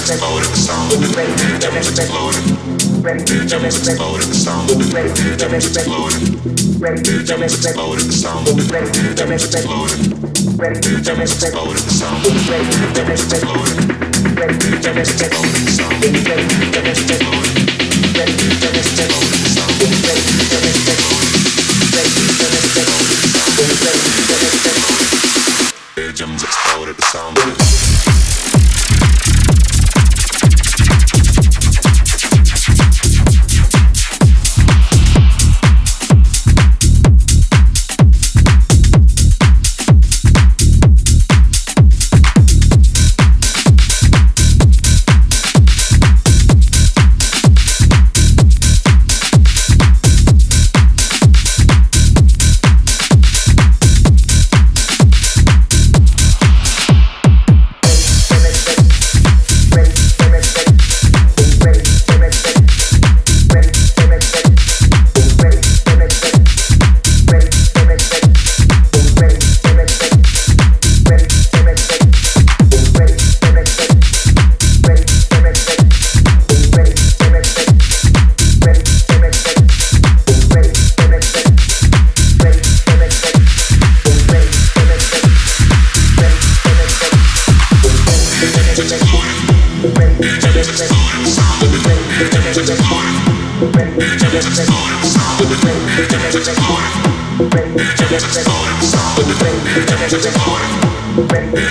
exploded. The the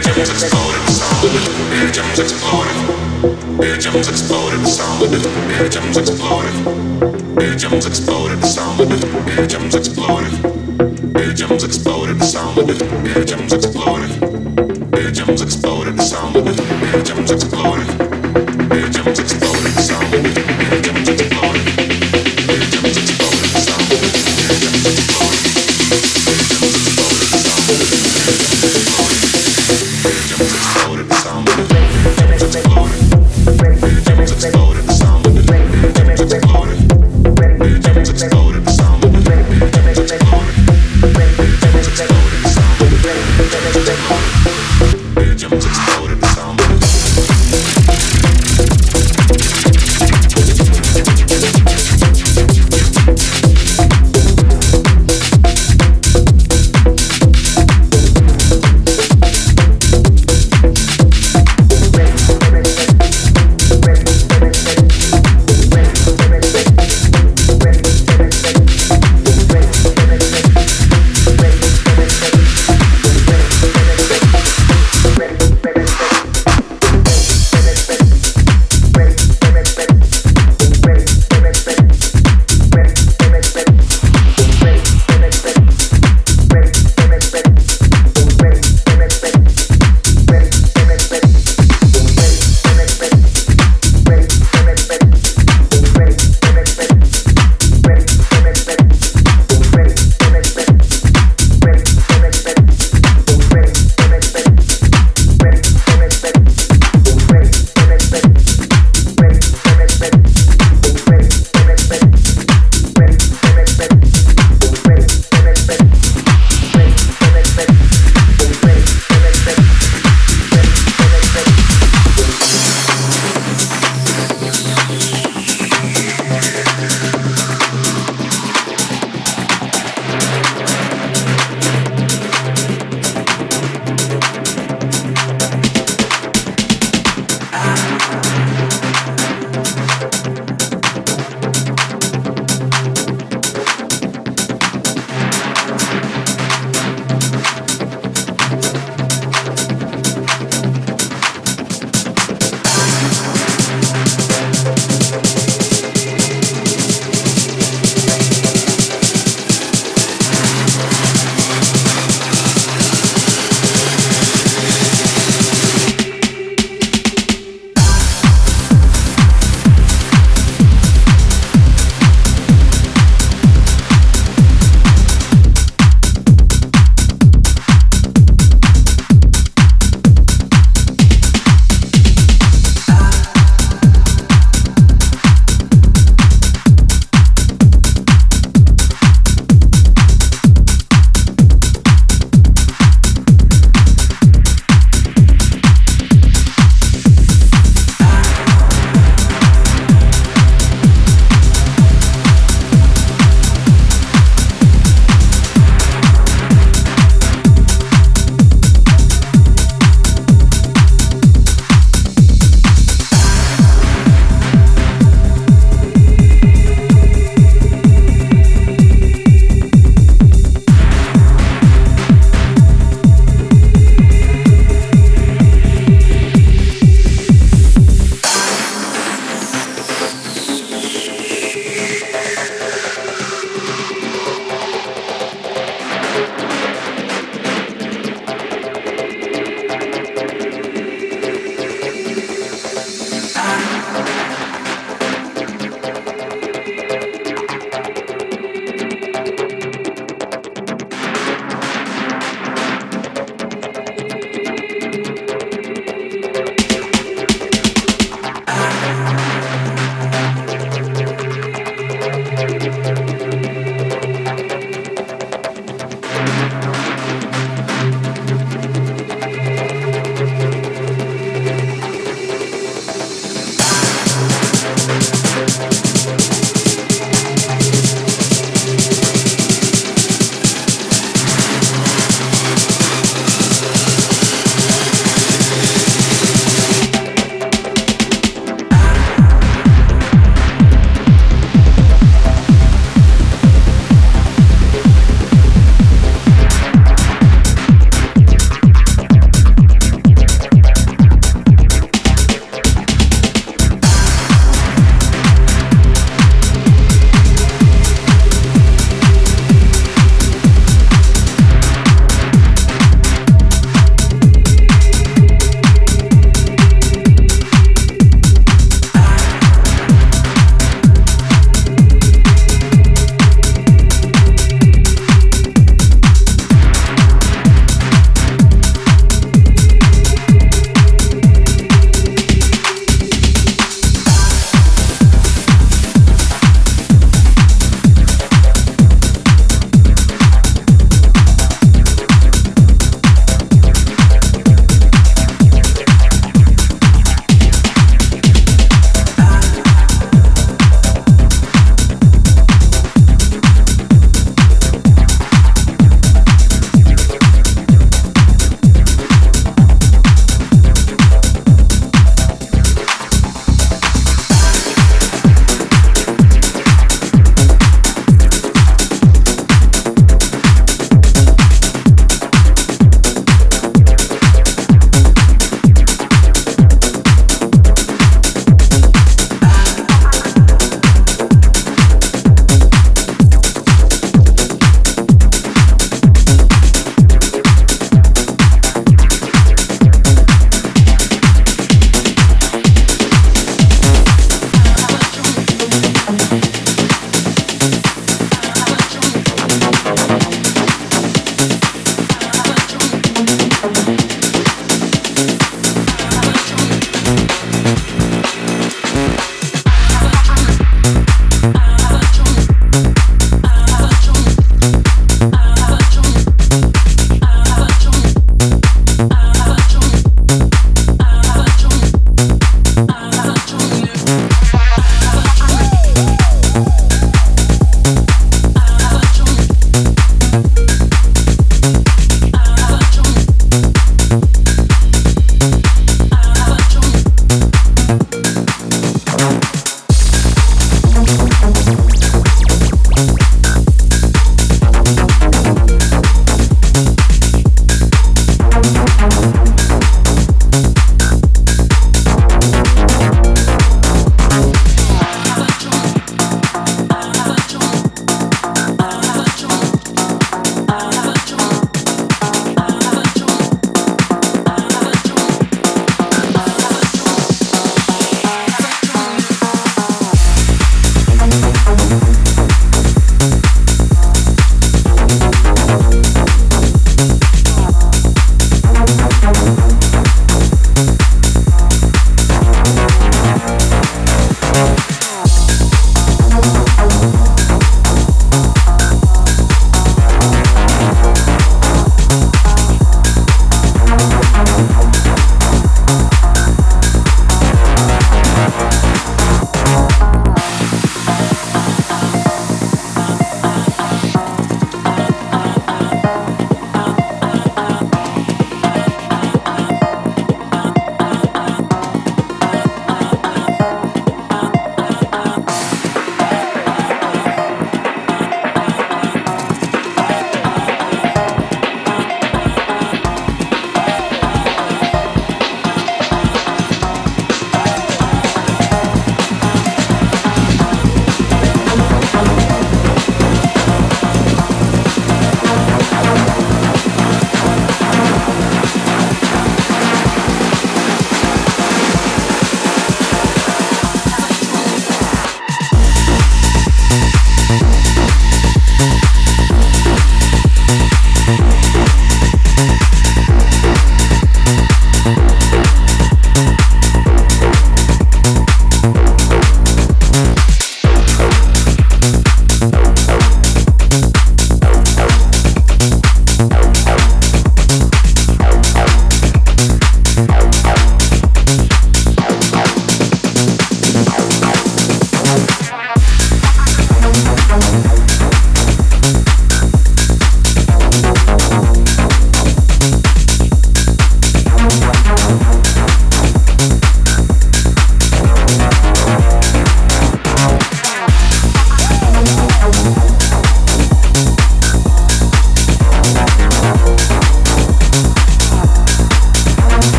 jumps exploding solid. Air jumps exploding. Air jumps exploding solid. Air jumps exploding. Air jumps exploding solid. Air jumps exploding. Air jumps exploding solid. Air jumps exploding. Air jumps exploding solid. Air jumps exploding.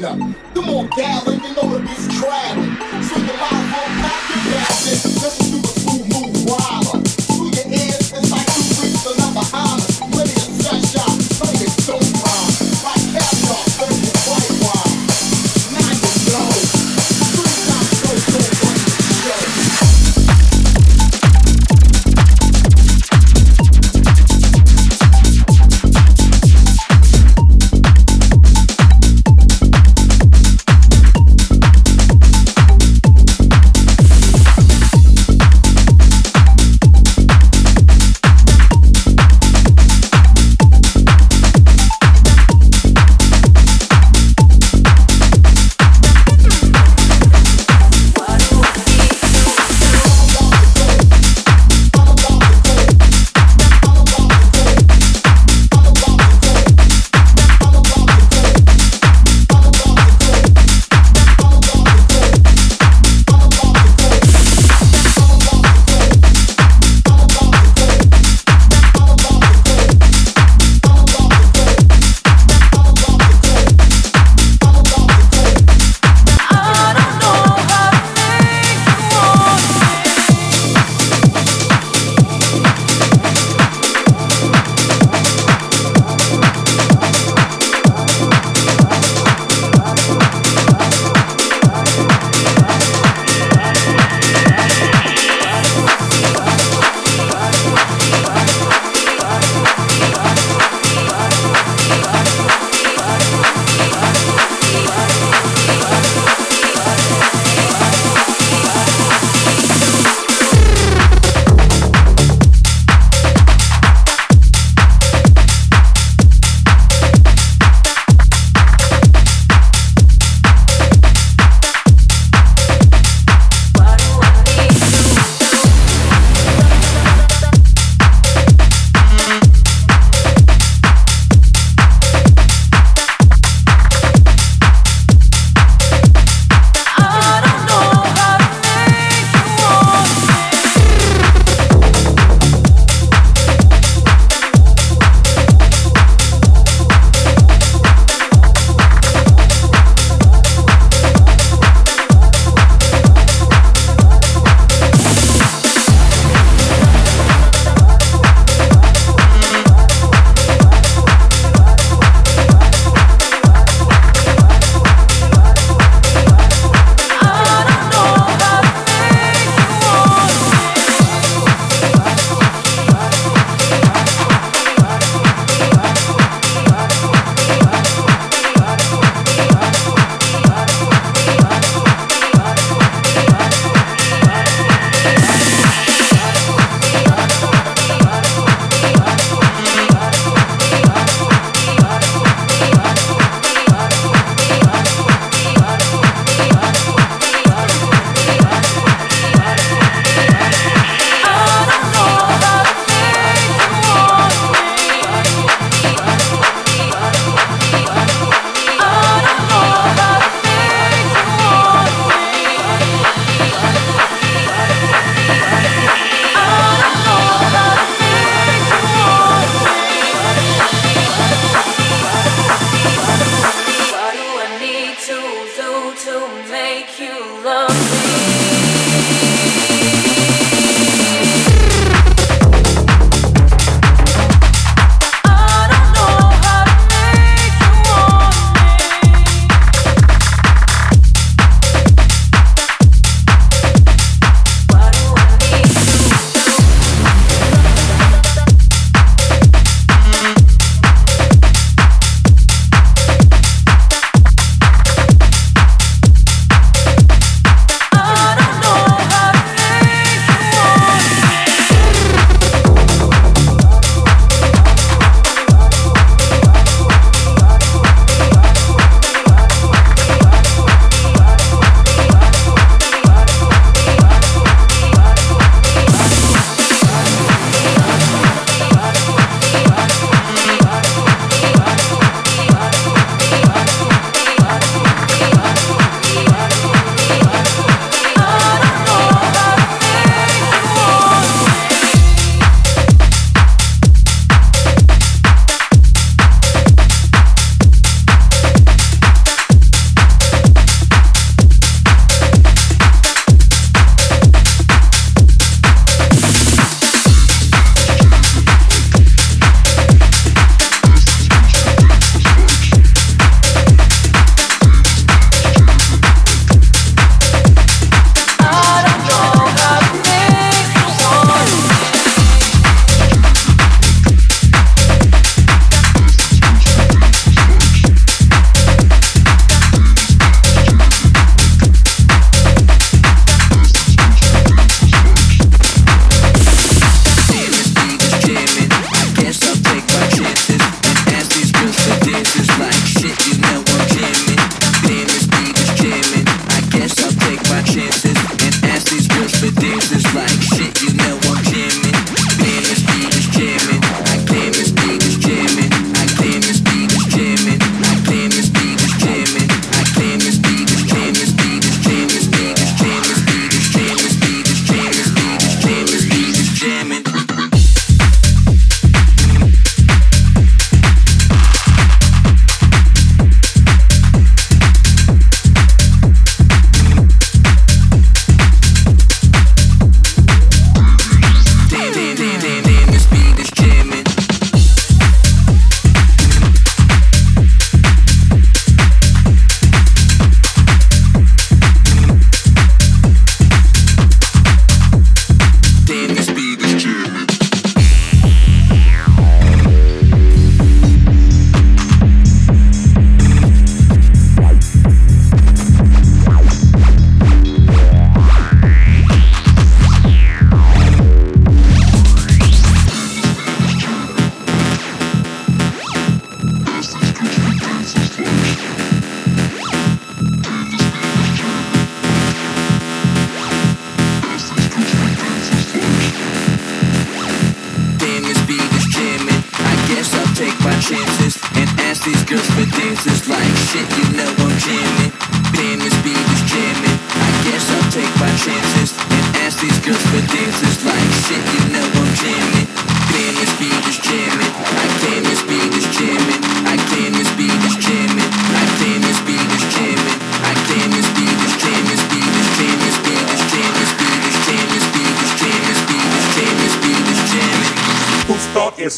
The more gathering, you know the beast trap.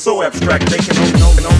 so abstract, they can no, no, no.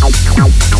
Out, out, out.